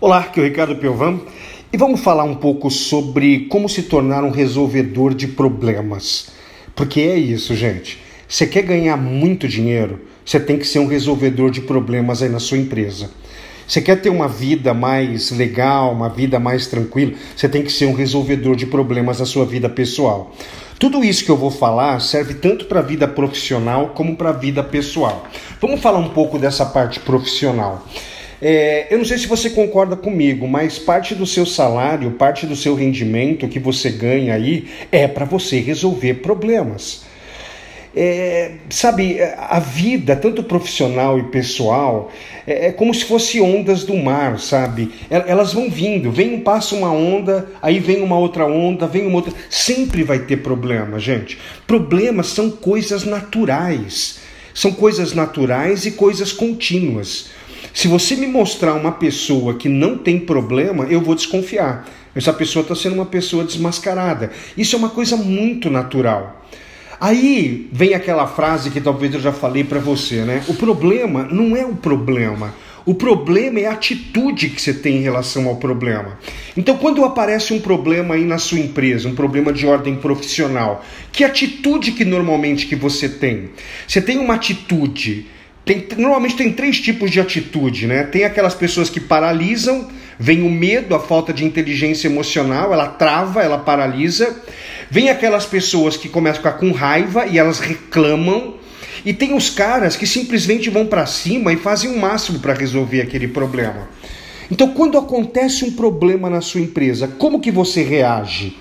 Olá, aqui é o Ricardo Piovan e vamos falar um pouco sobre como se tornar um resolvedor de problemas. Porque é isso, gente. Você quer ganhar muito dinheiro, você tem que ser um resolvedor de problemas aí na sua empresa. Você quer ter uma vida mais legal, uma vida mais tranquila, você tem que ser um resolvedor de problemas na sua vida pessoal. Tudo isso que eu vou falar serve tanto para a vida profissional como para a vida pessoal. Vamos falar um pouco dessa parte profissional. É, eu não sei se você concorda comigo, mas parte do seu salário, parte do seu rendimento que você ganha aí é para você resolver problemas. É, sabe, a vida, tanto profissional e pessoal, é, é, como se fosse ondas do mar, sabe? Elas vão vindo, vem, passa uma onda, aí vem uma outra onda, vem uma outra. Sempre vai ter problema, gente. Problemas são coisas naturais. São coisas naturais e coisas contínuas. Se você me mostrar uma pessoa que não tem problema, eu vou desconfiar. Essa pessoa está sendo uma pessoa desmascarada. Isso é uma coisa muito natural. Aí vem aquela frase que talvez eu já falei para você, né? O problema não é o problema. O problema é a atitude que você tem em relação ao problema. Então, quando aparece um problema aí na sua empresa, um problema de ordem profissional, que atitude que normalmente que você tem? Você tem uma atitude tem, normalmente tem três tipos de atitude, né? Tem aquelas pessoas que paralisam, vem o medo, a falta de inteligência emocional, ela trava, ela paralisa. Vem aquelas pessoas que começam a ficar com raiva e elas reclamam. E tem os caras que simplesmente vão para cima e fazem o máximo para resolver aquele problema. Então, quando acontece um problema na sua empresa, como que você reage?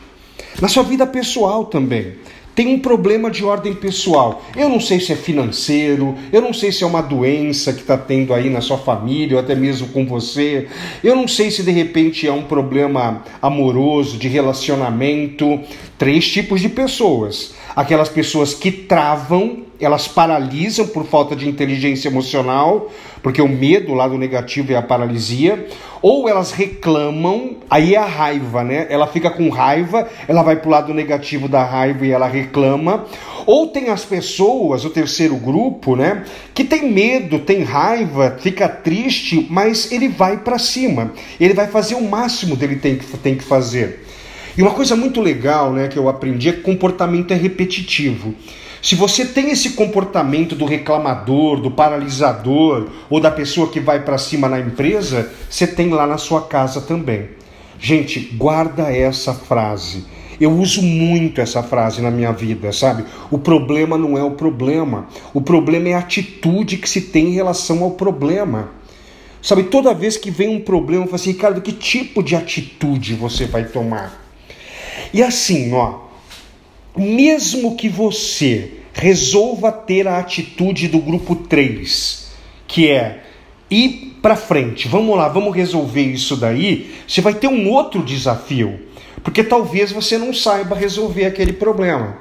Na sua vida pessoal também tem um problema de ordem pessoal. Eu não sei se é financeiro, eu não sei se é uma doença que está tendo aí na sua família, ou até mesmo com você. Eu não sei se de repente é um problema amoroso, de relacionamento. Três tipos de pessoas: aquelas pessoas que travam elas paralisam por falta de inteligência emocional, porque o medo, o lado negativo é a paralisia, ou elas reclamam, aí é a raiva, né? Ela fica com raiva, ela vai para o lado negativo da raiva e ela reclama, ou tem as pessoas, o terceiro grupo, né, que tem medo, tem raiva, fica triste, mas ele vai para cima, ele vai fazer o máximo dele tem que, tem que fazer. E uma coisa muito legal, né, que eu aprendi é que comportamento é repetitivo. Se você tem esse comportamento do reclamador, do paralisador ou da pessoa que vai para cima na empresa, você tem lá na sua casa também. Gente, guarda essa frase. Eu uso muito essa frase na minha vida, sabe? O problema não é o problema. O problema é a atitude que se tem em relação ao problema. Sabe, toda vez que vem um problema, eu falo assim, Ricardo, que tipo de atitude você vai tomar? E assim, ó, mesmo que você resolva ter a atitude do grupo 3, que é ir para frente, vamos lá, vamos resolver isso daí, você vai ter um outro desafio, porque talvez você não saiba resolver aquele problema.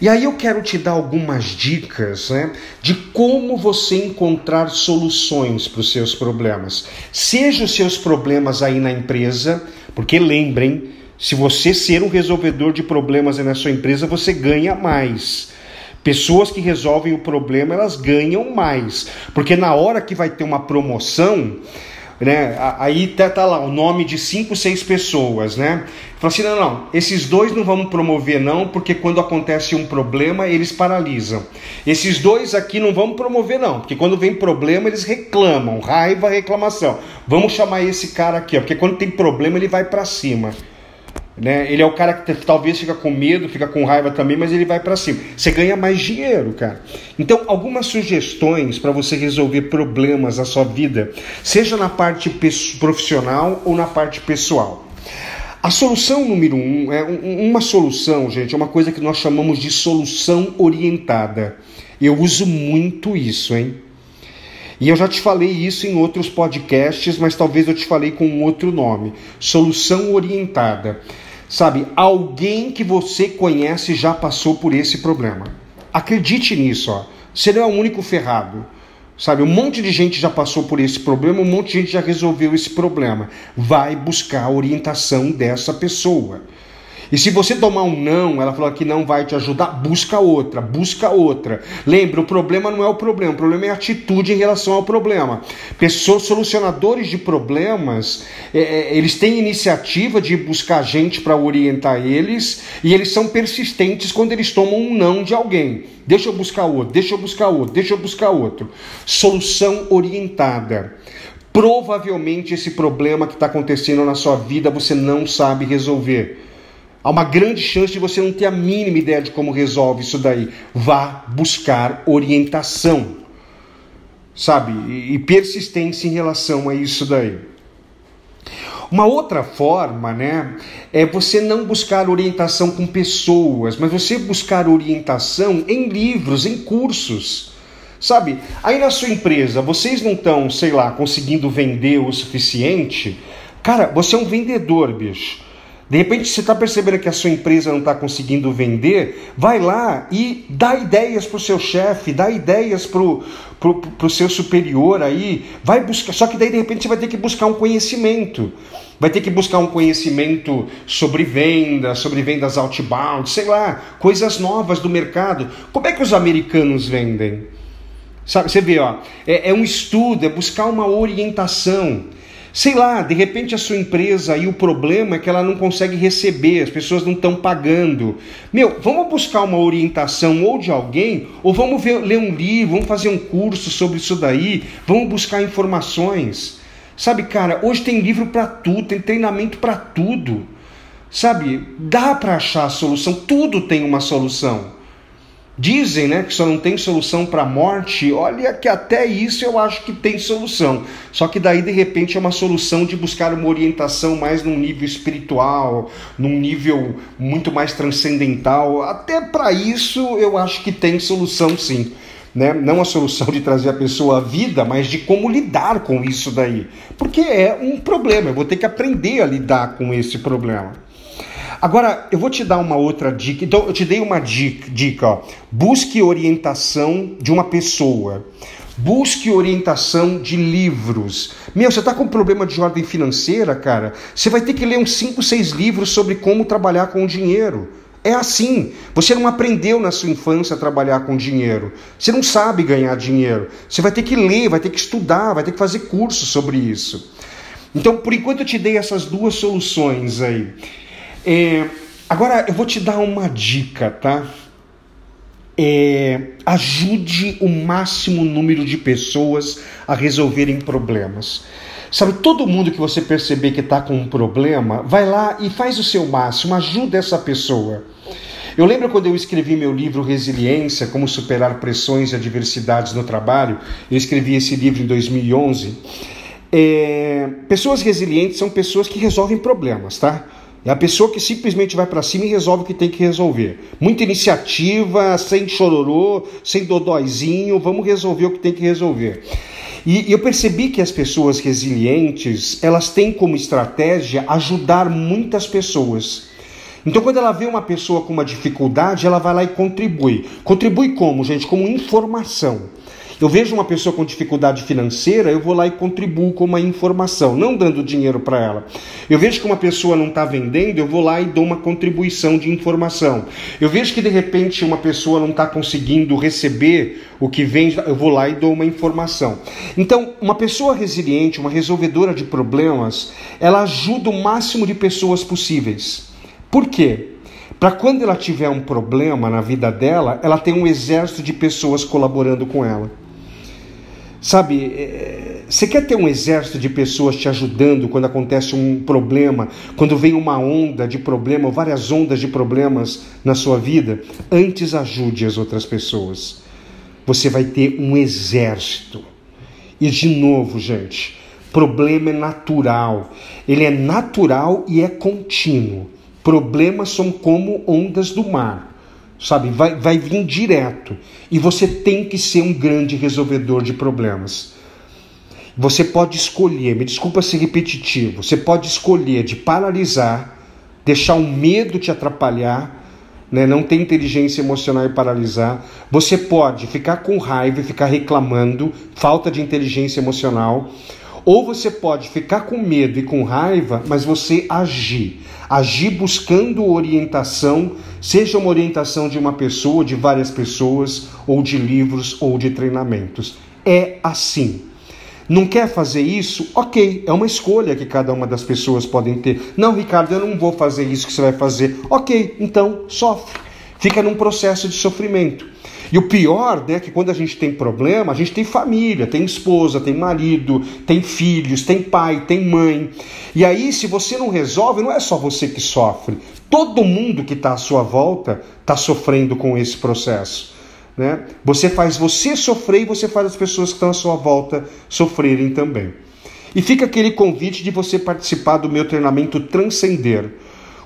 E aí eu quero te dar algumas dicas né, de como você encontrar soluções para os seus problemas. Seja os seus problemas aí na empresa, porque lembrem, se você ser um resolvedor de problemas na sua empresa, você ganha mais. Pessoas que resolvem o problema, elas ganham mais. Porque na hora que vai ter uma promoção, né? Aí tá, tá, lá o nome de cinco, seis pessoas, né? Fala assim, não, não, esses dois não vamos promover não, porque quando acontece um problema, eles paralisam. Esses dois aqui não vamos promover não, porque quando vem problema, eles reclamam, raiva, reclamação. Vamos chamar esse cara aqui, ó, porque quando tem problema, ele vai para cima. Né? Ele é o cara que talvez fica com medo, fica com raiva também, mas ele vai para cima. Você ganha mais dinheiro, cara. Então, algumas sugestões para você resolver problemas na sua vida, seja na parte profissional ou na parte pessoal. A solução número um é uma solução, gente, é uma coisa que nós chamamos de solução orientada. Eu uso muito isso, hein? E eu já te falei isso em outros podcasts, mas talvez eu te falei com um outro nome: solução orientada. Sabe, alguém que você conhece já passou por esse problema. Acredite nisso, ó. Você não é o único ferrado. Sabe, um monte de gente já passou por esse problema, um monte de gente já resolveu esse problema. Vai buscar a orientação dessa pessoa. E se você tomar um não, ela falou que não vai te ajudar, busca outra, busca outra. Lembra, o problema não é o problema, o problema é a atitude em relação ao problema. Pessoas, solucionadores de problemas, é, é eles têm iniciativa de buscar gente para orientar eles e eles são persistentes quando eles tomam um não de alguém. Deixa eu buscar outro, deixa eu buscar outro, deixa eu buscar outro. Solução orientada. Provavelmente esse problema que está acontecendo na sua vida você não sabe resolver. Há uma grande chance de você não ter a mínima ideia de como resolve isso daí. Vá buscar orientação, sabe? E persistência em relação a isso daí. Uma outra forma, né, é você não buscar orientação com pessoas, mas você buscar orientação em livros, em cursos. Sabe? Aí na sua empresa, vocês não estão, sei lá, conseguindo vender o suficiente? Cara, você é um vendedor, bicho. De repente você está percebendo que a sua empresa não está conseguindo vender, vai lá e dá ideias para o seu chefe, dá ideias para o seu superior aí, vai buscar. Só que daí de repente você vai ter que buscar um conhecimento. Vai ter que buscar um conhecimento sobre vendas, sobre vendas outbound, sei lá, coisas novas do mercado. Como é que os americanos vendem? Sabe, você vê, ó, é, é um estudo, é buscar uma orientação. Sei lá, de repente a sua empresa e o problema é que ela não consegue receber, as pessoas não estão pagando. Meu, vamos buscar uma orientação ou de alguém, ou vamos ver, ler um livro, vamos fazer um curso sobre isso daí, vamos buscar informações. Sabe, cara, hoje tem livro para tudo, tem treinamento para tudo. Sabe, dá para achar a solução, tudo tem uma solução. Dizem né, que só não tem solução para a morte. Olha que até isso eu acho que tem solução. Só que daí de repente é uma solução de buscar uma orientação mais num nível espiritual, num nível muito mais transcendental. Até para isso eu acho que tem solução sim. Né? Não a solução de trazer a pessoa à vida, mas de como lidar com isso daí. Porque é um problema, eu vou ter que aprender a lidar com esse problema. Agora, eu vou te dar uma outra dica. Então, eu te dei uma dica, dica ó. busque orientação de uma pessoa. Busque orientação de livros. Meu, você está com problema de ordem financeira, cara? Você vai ter que ler uns 5, 6 livros sobre como trabalhar com dinheiro. É assim. Você não aprendeu na sua infância a trabalhar com dinheiro. Você não sabe ganhar dinheiro. Você vai ter que ler, vai ter que estudar, vai ter que fazer curso sobre isso. Então, por enquanto, eu te dei essas duas soluções aí. É, agora eu vou te dar uma dica, tá? É, ajude o máximo número de pessoas a resolverem problemas. Sabe, todo mundo que você perceber que está com um problema, vai lá e faz o seu máximo, ajuda essa pessoa. Eu lembro quando eu escrevi meu livro Resiliência, Como Superar Pressões e Adversidades no Trabalho, eu escrevi esse livro em 2011. É, pessoas resilientes são pessoas que resolvem problemas, tá? É a pessoa que simplesmente vai para cima e resolve o que tem que resolver. Muita iniciativa, sem chororô, sem dodóizinho, vamos resolver o que tem que resolver. E eu percebi que as pessoas resilientes, elas têm como estratégia ajudar muitas pessoas. Então, quando ela vê uma pessoa com uma dificuldade, ela vai lá e contribui. Contribui como, gente? Como informação. Eu vejo uma pessoa com dificuldade financeira, eu vou lá e contribuo com uma informação, não dando dinheiro para ela. Eu vejo que uma pessoa não está vendendo, eu vou lá e dou uma contribuição de informação. Eu vejo que de repente uma pessoa não está conseguindo receber o que vem, eu vou lá e dou uma informação. Então, uma pessoa resiliente, uma resolvedora de problemas, ela ajuda o máximo de pessoas possíveis. Por quê? Para quando ela tiver um problema na vida dela, ela tem um exército de pessoas colaborando com ela. Sabe, é, você quer ter um exército de pessoas te ajudando quando acontece um problema, quando vem uma onda de problema, várias ondas de problemas na sua vida? Antes ajude as outras pessoas. Você vai ter um exército. E de novo, gente, problema é natural. Ele é natural e é contínuo. Problemas são como ondas do mar sabe? Vai, vai vir direto. E você tem que ser um grande resolvedor de problemas. Você pode escolher, me desculpa ser repetitivo, você pode escolher de paralisar, deixar o medo te atrapalhar, né? não ter inteligência emocional e paralisar. Você pode ficar com raiva e ficar reclamando, falta de inteligência emocional. Ou você pode ficar com medo e com raiva, mas você agir. Agir buscando orientação, seja uma orientação de uma pessoa, de várias pessoas, ou de livros, ou de treinamentos. É assim. Não quer fazer isso? Ok, é uma escolha que cada uma das pessoas podem ter. Não, Ricardo, eu não vou fazer isso que você vai fazer. Ok, então sofre. Fica num processo de sofrimento. E o pior né, é que quando a gente tem problema, a gente tem família, tem esposa, tem marido, tem filhos, tem pai, tem mãe. E aí, se você não resolve, não é só você que sofre. Todo mundo que está à sua volta está sofrendo com esse processo. Né? Você faz você sofrer e você faz as pessoas que estão à sua volta sofrerem também. E fica aquele convite de você participar do meu treinamento Transcender.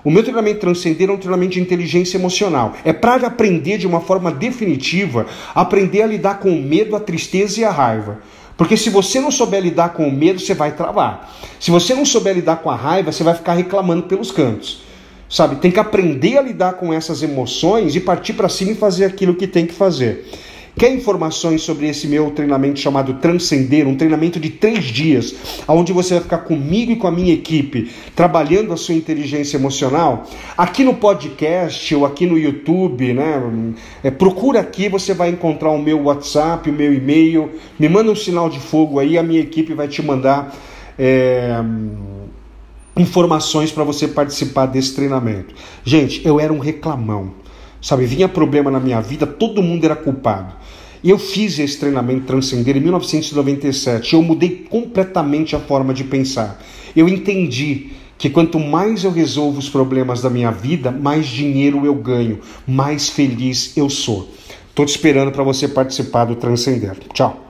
O meu treinamento Transcender é um treinamento de inteligência emocional. É para aprender de uma forma definitiva, aprender a lidar com o medo, a tristeza e a raiva. Porque se você não souber lidar com o medo, você vai travar. Se você não souber lidar com a raiva, você vai ficar reclamando pelos cantos. Sabe, tem que aprender a lidar com essas emoções e partir para cima e fazer aquilo que tem que fazer. Quer informações sobre esse meu treinamento chamado Transcender, um treinamento de três dias, onde você vai ficar comigo e com a minha equipe trabalhando a sua inteligência emocional? Aqui no podcast ou aqui no YouTube, né? É, procura aqui, você vai encontrar o meu WhatsApp, o meu e-mail. Me manda um sinal de fogo aí, a minha equipe vai te mandar. É informações para você participar desse treinamento. Gente, eu era um reclamão, sabe? Vinha problema na minha vida, todo mundo era culpado. E eu fiz esse treinamento Transcender em 1997. Eu mudei completamente a forma de pensar. Eu entendi que quanto mais eu resolvo os problemas da minha vida, mais dinheiro eu ganho, mais feliz eu sou. Estou te esperando para você participar do Transcender. Tchau.